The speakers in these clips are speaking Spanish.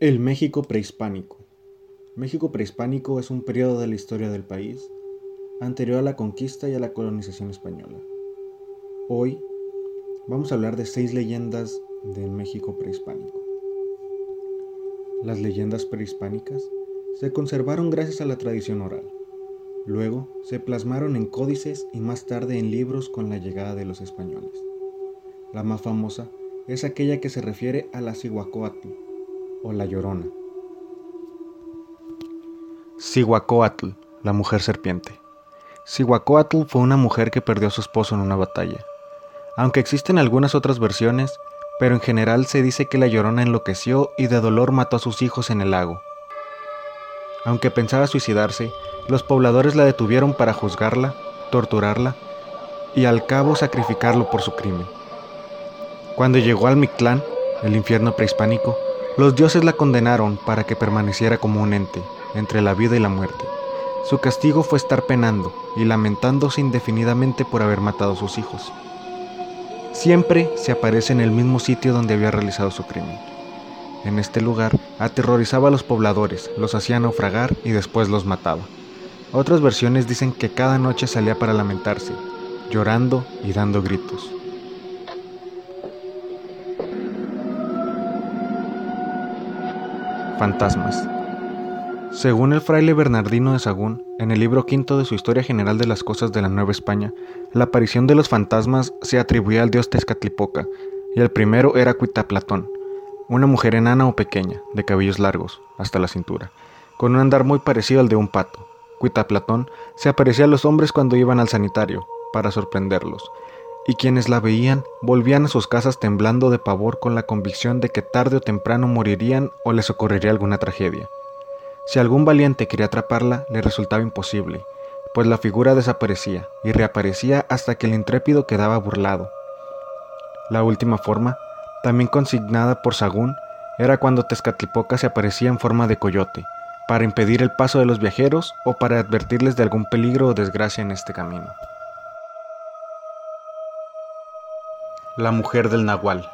El México prehispánico. México prehispánico es un periodo de la historia del país anterior a la conquista y a la colonización española. Hoy vamos a hablar de seis leyendas del México prehispánico. Las leyendas prehispánicas se conservaron gracias a la tradición oral. Luego se plasmaron en códices y más tarde en libros con la llegada de los españoles. La más famosa es aquella que se refiere a la Cihuacóatl o la Llorona. Cihuacóatl, la mujer serpiente. Cihuacóatl fue una mujer que perdió a su esposo en una batalla. Aunque existen algunas otras versiones, pero en general se dice que la Llorona enloqueció y de dolor mató a sus hijos en el lago. Aunque pensaba suicidarse, los pobladores la detuvieron para juzgarla, torturarla y al cabo sacrificarlo por su crimen. Cuando llegó al Mictlán, el infierno prehispánico, los dioses la condenaron para que permaneciera como un ente entre la vida y la muerte. Su castigo fue estar penando y lamentándose indefinidamente por haber matado a sus hijos. Siempre se aparece en el mismo sitio donde había realizado su crimen. En este lugar aterrorizaba a los pobladores, los hacía naufragar y después los mataba. Otras versiones dicen que cada noche salía para lamentarse, llorando y dando gritos. Fantasmas. Según el fraile Bernardino de Sagún, en el libro quinto de su Historia General de las Cosas de la Nueva España, la aparición de los fantasmas se atribuía al dios Tezcatlipoca, y el primero era Cuitaplatón, una mujer enana o pequeña, de cabellos largos, hasta la cintura, con un andar muy parecido al de un pato. Cuitaplatón se aparecía a los hombres cuando iban al sanitario, para sorprenderlos, y quienes la veían volvían a sus casas temblando de pavor con la convicción de que tarde o temprano morirían o les ocurriría alguna tragedia. Si algún valiente quería atraparla, le resultaba imposible, pues la figura desaparecía y reaparecía hasta que el intrépido quedaba burlado. La última forma también consignada por Sagún, era cuando Tezcatlipoca se aparecía en forma de coyote, para impedir el paso de los viajeros o para advertirles de algún peligro o desgracia en este camino. La mujer del Nahual.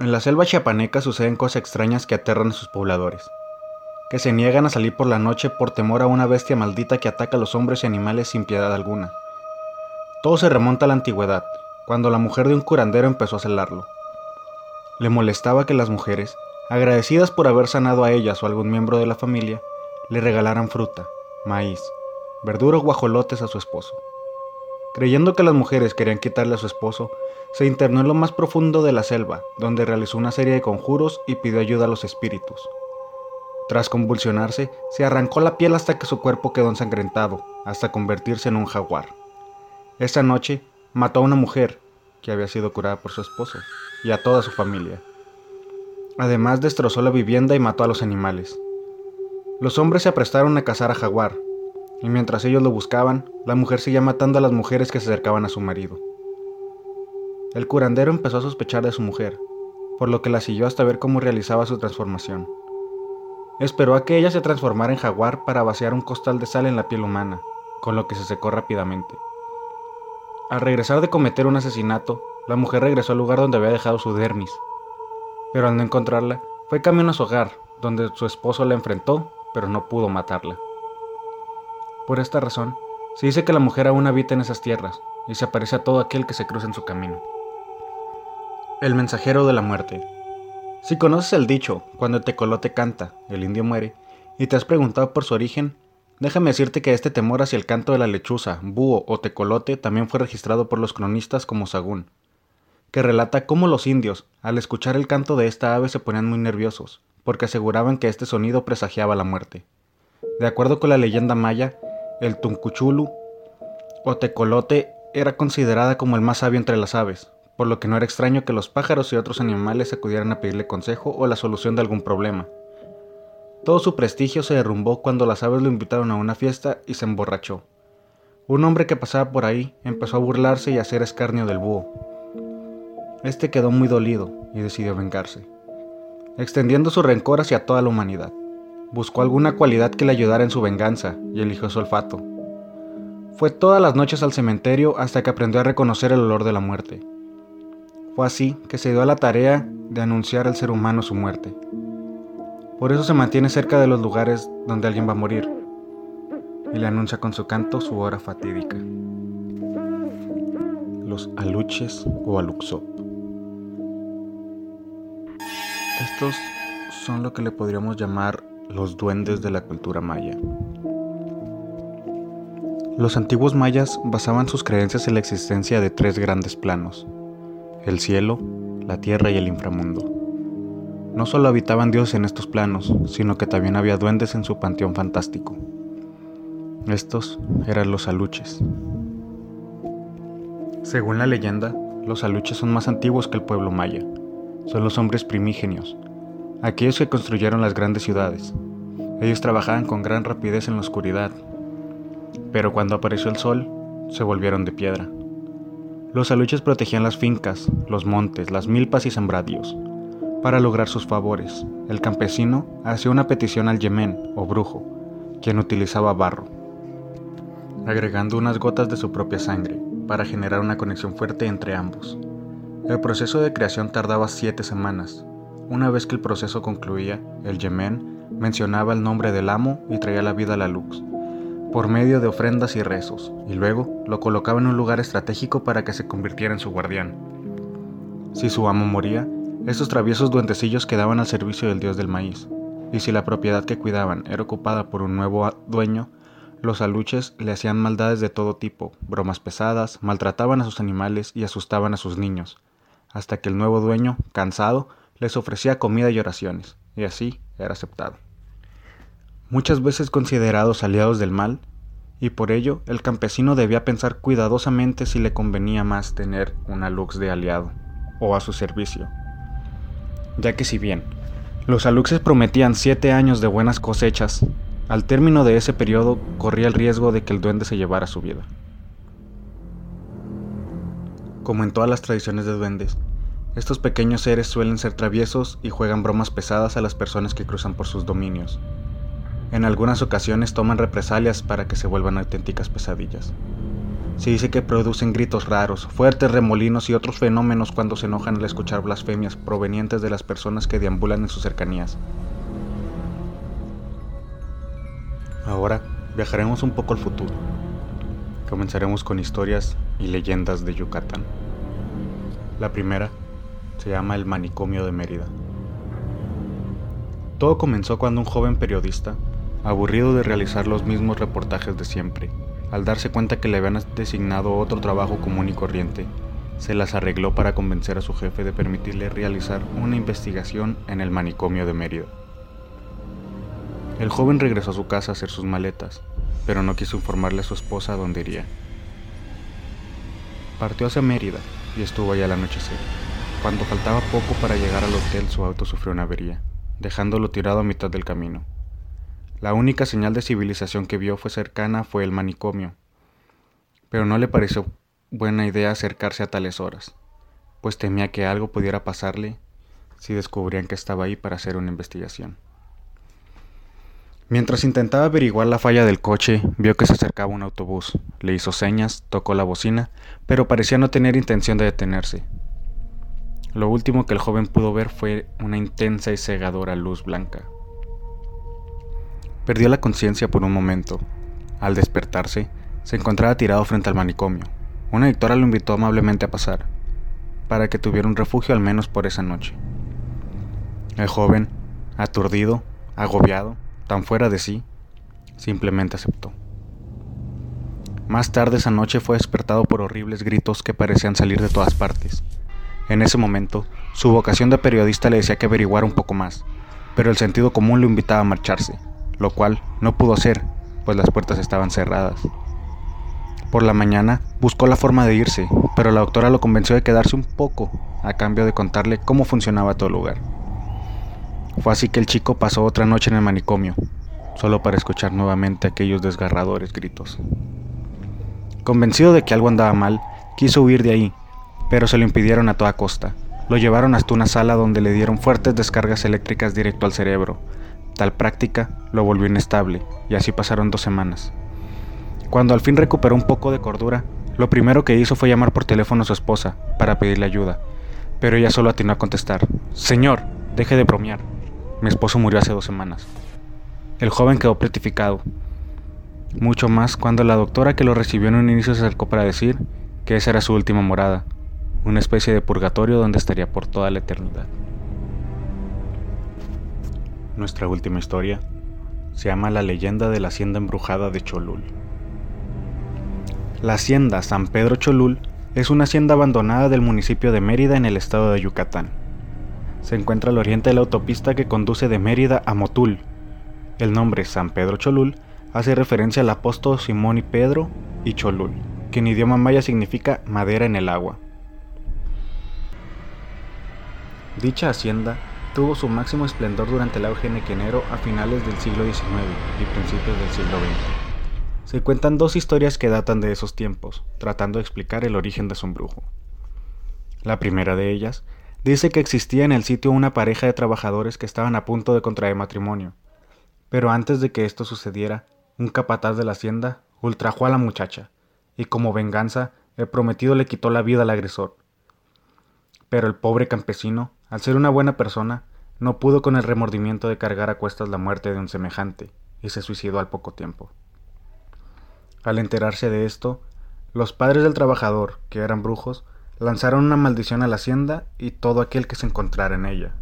En la selva chiapaneca suceden cosas extrañas que aterran a sus pobladores, que se niegan a salir por la noche por temor a una bestia maldita que ataca a los hombres y animales sin piedad alguna. Todo se remonta a la antigüedad, cuando la mujer de un curandero empezó a celarlo. Le molestaba que las mujeres, agradecidas por haber sanado a ellas o a algún miembro de la familia, le regalaran fruta, maíz, verdura o guajolotes a su esposo. Creyendo que las mujeres querían quitarle a su esposo, se internó en lo más profundo de la selva, donde realizó una serie de conjuros y pidió ayuda a los espíritus. Tras convulsionarse, se arrancó la piel hasta que su cuerpo quedó ensangrentado, hasta convertirse en un jaguar. Esa noche mató a una mujer, que había sido curada por su esposo, y a toda su familia. Además destrozó la vivienda y mató a los animales. Los hombres se aprestaron a cazar a Jaguar, y mientras ellos lo buscaban, la mujer seguía matando a las mujeres que se acercaban a su marido. El curandero empezó a sospechar de su mujer, por lo que la siguió hasta ver cómo realizaba su transformación. Esperó a que ella se transformara en jaguar para vaciar un costal de sal en la piel humana, con lo que se secó rápidamente. Al regresar de cometer un asesinato, la mujer regresó al lugar donde había dejado su dermis. Pero al no encontrarla, fue camino a su hogar, donde su esposo la enfrentó, pero no pudo matarla. Por esta razón, se dice que la mujer aún habita en esas tierras y se aparece a todo aquel que se cruza en su camino. El mensajero de la muerte. Si conoces el dicho, cuando el tecolote canta, el indio muere, y te has preguntado por su origen, Déjame decirte que este temor hacia el canto de la lechuza, búho o tecolote también fue registrado por los cronistas como Sagún, que relata cómo los indios, al escuchar el canto de esta ave, se ponían muy nerviosos, porque aseguraban que este sonido presagiaba la muerte. De acuerdo con la leyenda maya, el tuncuchulu o tecolote era considerada como el más sabio entre las aves, por lo que no era extraño que los pájaros y otros animales acudieran a pedirle consejo o la solución de algún problema. Todo su prestigio se derrumbó cuando las aves lo invitaron a una fiesta y se emborrachó. Un hombre que pasaba por ahí empezó a burlarse y a hacer escarnio del búho. Este quedó muy dolido y decidió vengarse, extendiendo su rencor hacia toda la humanidad. Buscó alguna cualidad que le ayudara en su venganza y eligió su olfato. Fue todas las noches al cementerio hasta que aprendió a reconocer el olor de la muerte. Fue así que se dio a la tarea de anunciar al ser humano su muerte. Por eso se mantiene cerca de los lugares donde alguien va a morir y le anuncia con su canto su hora fatídica. Los aluches o aluxop. Estos son lo que le podríamos llamar los duendes de la cultura maya. Los antiguos mayas basaban sus creencias en la existencia de tres grandes planos, el cielo, la tierra y el inframundo. No solo habitaban dioses en estos planos, sino que también había duendes en su panteón fantástico. Estos eran los aluches. Según la leyenda, los aluches son más antiguos que el pueblo maya. Son los hombres primígenios, aquellos que construyeron las grandes ciudades. Ellos trabajaban con gran rapidez en la oscuridad, pero cuando apareció el sol, se volvieron de piedra. Los aluches protegían las fincas, los montes, las milpas y sembradíos. Para lograr sus favores, el campesino hacía una petición al yemen o brujo, quien utilizaba barro, agregando unas gotas de su propia sangre para generar una conexión fuerte entre ambos. El proceso de creación tardaba siete semanas. Una vez que el proceso concluía, el yemen mencionaba el nombre del amo y traía la vida a la luz, por medio de ofrendas y rezos, y luego lo colocaba en un lugar estratégico para que se convirtiera en su guardián. Si su amo moría, estos traviesos duentecillos quedaban al servicio del dios del maíz, y si la propiedad que cuidaban era ocupada por un nuevo dueño, los aluches le hacían maldades de todo tipo, bromas pesadas, maltrataban a sus animales y asustaban a sus niños, hasta que el nuevo dueño, cansado, les ofrecía comida y oraciones, y así era aceptado muchas veces considerados aliados del mal, y por ello el campesino debía pensar cuidadosamente si le convenía más tener una lux de aliado o a su servicio. Ya que si bien los aluxes prometían siete años de buenas cosechas, al término de ese periodo corría el riesgo de que el duende se llevara su vida. Como en todas las tradiciones de duendes, estos pequeños seres suelen ser traviesos y juegan bromas pesadas a las personas que cruzan por sus dominios, en algunas ocasiones toman represalias para que se vuelvan auténticas pesadillas. Se dice que producen gritos raros, fuertes remolinos y otros fenómenos cuando se enojan al escuchar blasfemias provenientes de las personas que deambulan en sus cercanías. Ahora viajaremos un poco al futuro. Comenzaremos con historias y leyendas de Yucatán. La primera se llama el manicomio de Mérida. Todo comenzó cuando un joven periodista aburrido de realizar los mismos reportajes de siempre. Al darse cuenta que le habían designado otro trabajo común y corriente, se las arregló para convencer a su jefe de permitirle realizar una investigación en el manicomio de Mérida. El joven regresó a su casa a hacer sus maletas, pero no quiso informarle a su esposa dónde iría. Partió hacia Mérida y estuvo allá al anochecer. Cuando faltaba poco para llegar al hotel, su auto sufrió una avería, dejándolo tirado a mitad del camino. La única señal de civilización que vio fue cercana fue el manicomio, pero no le pareció buena idea acercarse a tales horas, pues temía que algo pudiera pasarle si descubrían que estaba ahí para hacer una investigación. Mientras intentaba averiguar la falla del coche, vio que se acercaba un autobús. Le hizo señas, tocó la bocina, pero parecía no tener intención de detenerse. Lo último que el joven pudo ver fue una intensa y cegadora luz blanca, Perdió la conciencia por un momento. Al despertarse, se encontraba tirado frente al manicomio. Una dictora lo invitó amablemente a pasar, para que tuviera un refugio al menos por esa noche. El joven, aturdido, agobiado, tan fuera de sí, simplemente aceptó. Más tarde esa noche fue despertado por horribles gritos que parecían salir de todas partes. En ese momento, su vocación de periodista le decía que averiguara un poco más, pero el sentido común lo invitaba a marcharse lo cual no pudo hacer, pues las puertas estaban cerradas. Por la mañana buscó la forma de irse, pero la doctora lo convenció de quedarse un poco, a cambio de contarle cómo funcionaba todo el lugar. Fue así que el chico pasó otra noche en el manicomio, solo para escuchar nuevamente aquellos desgarradores gritos. Convencido de que algo andaba mal, quiso huir de ahí, pero se lo impidieron a toda costa. Lo llevaron hasta una sala donde le dieron fuertes descargas eléctricas directo al cerebro, Tal práctica lo volvió inestable, y así pasaron dos semanas. Cuando al fin recuperó un poco de cordura, lo primero que hizo fue llamar por teléfono a su esposa para pedirle ayuda, pero ella solo atinó a contestar, Señor, deje de bromear. mi esposo murió hace dos semanas. El joven quedó petrificado. Mucho más cuando la doctora que lo recibió en un inicio se acercó para decir que esa era su última morada, una especie de purgatorio donde estaría por toda la eternidad. Nuestra última historia se llama La leyenda de la hacienda embrujada de Cholul. La hacienda San Pedro Cholul es una hacienda abandonada del municipio de Mérida en el estado de Yucatán se encuentra al oriente de la autopista que conduce de Mérida a Motul. El nombre San Pedro Cholul hace referencia al apóstol Simón y Pedro y Cholul, que en idioma maya significa madera en el agua. Dicha hacienda tuvo su máximo esplendor durante el auge nequenero a finales del siglo XIX y principios del siglo XX. Se cuentan dos historias que datan de esos tiempos, tratando de explicar el origen de su embrujo. La primera de ellas Dice que existía en el sitio una pareja de trabajadores que estaban a punto de contraer matrimonio. Pero antes de que esto sucediera, un capataz de la hacienda ultrajó a la muchacha, y como venganza, el prometido le quitó la vida al agresor. Pero el pobre campesino, al ser una buena persona, no pudo con el remordimiento de cargar a cuestas la muerte de un semejante, y se suicidó al poco tiempo. Al enterarse de esto, los padres del trabajador, que eran brujos, lanzaron una maldición a la hacienda y todo aquel que se encontrara en ella.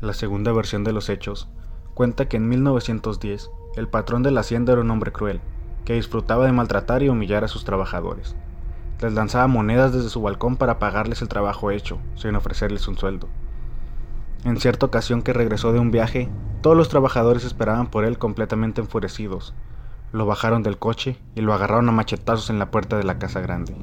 La segunda versión de los hechos cuenta que en 1910 el patrón de la hacienda era un hombre cruel, que disfrutaba de maltratar y humillar a sus trabajadores. Les lanzaba monedas desde su balcón para pagarles el trabajo hecho, sin ofrecerles un sueldo. En cierta ocasión que regresó de un viaje, todos los trabajadores esperaban por él completamente enfurecidos. Lo bajaron del coche y lo agarraron a machetazos en la puerta de la casa grande.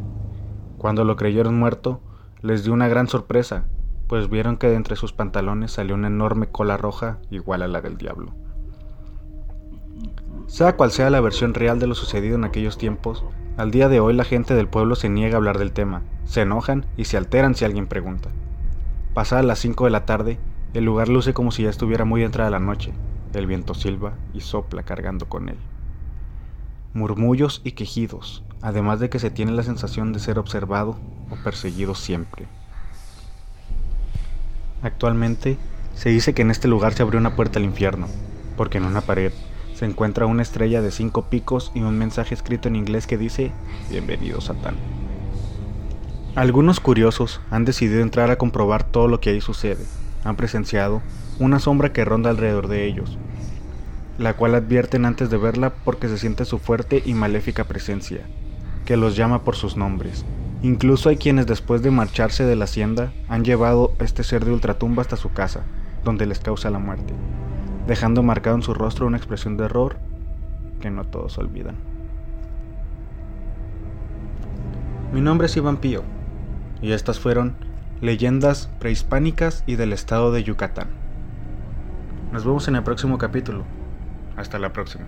Cuando lo creyeron muerto, les dio una gran sorpresa, pues vieron que de entre sus pantalones salió una enorme cola roja igual a la del diablo. Sea cual sea la versión real de lo sucedido en aquellos tiempos, al día de hoy la gente del pueblo se niega a hablar del tema, se enojan y se alteran si alguien pregunta. Pasadas las 5 de la tarde, el lugar luce como si ya estuviera muy entrada la noche, el viento silba y sopla cargando con él. Murmullos y quejidos, además de que se tiene la sensación de ser observado o perseguido siempre. Actualmente se dice que en este lugar se abrió una puerta al infierno, porque en una pared se encuentra una estrella de cinco picos y un mensaje escrito en inglés que dice Bienvenido Satán. Algunos curiosos han decidido entrar a comprobar todo lo que ahí sucede. Han presenciado una sombra que ronda alrededor de ellos, la cual advierten antes de verla porque se siente su fuerte y maléfica presencia, que los llama por sus nombres. Incluso hay quienes después de marcharse de la hacienda han llevado este ser de ultratumba hasta su casa, donde les causa la muerte, dejando marcado en su rostro una expresión de error que no todos olvidan. Mi nombre es Iván Pío, y estas fueron leyendas prehispánicas y del estado de Yucatán. Nos vemos en el próximo capítulo. Hasta la próxima.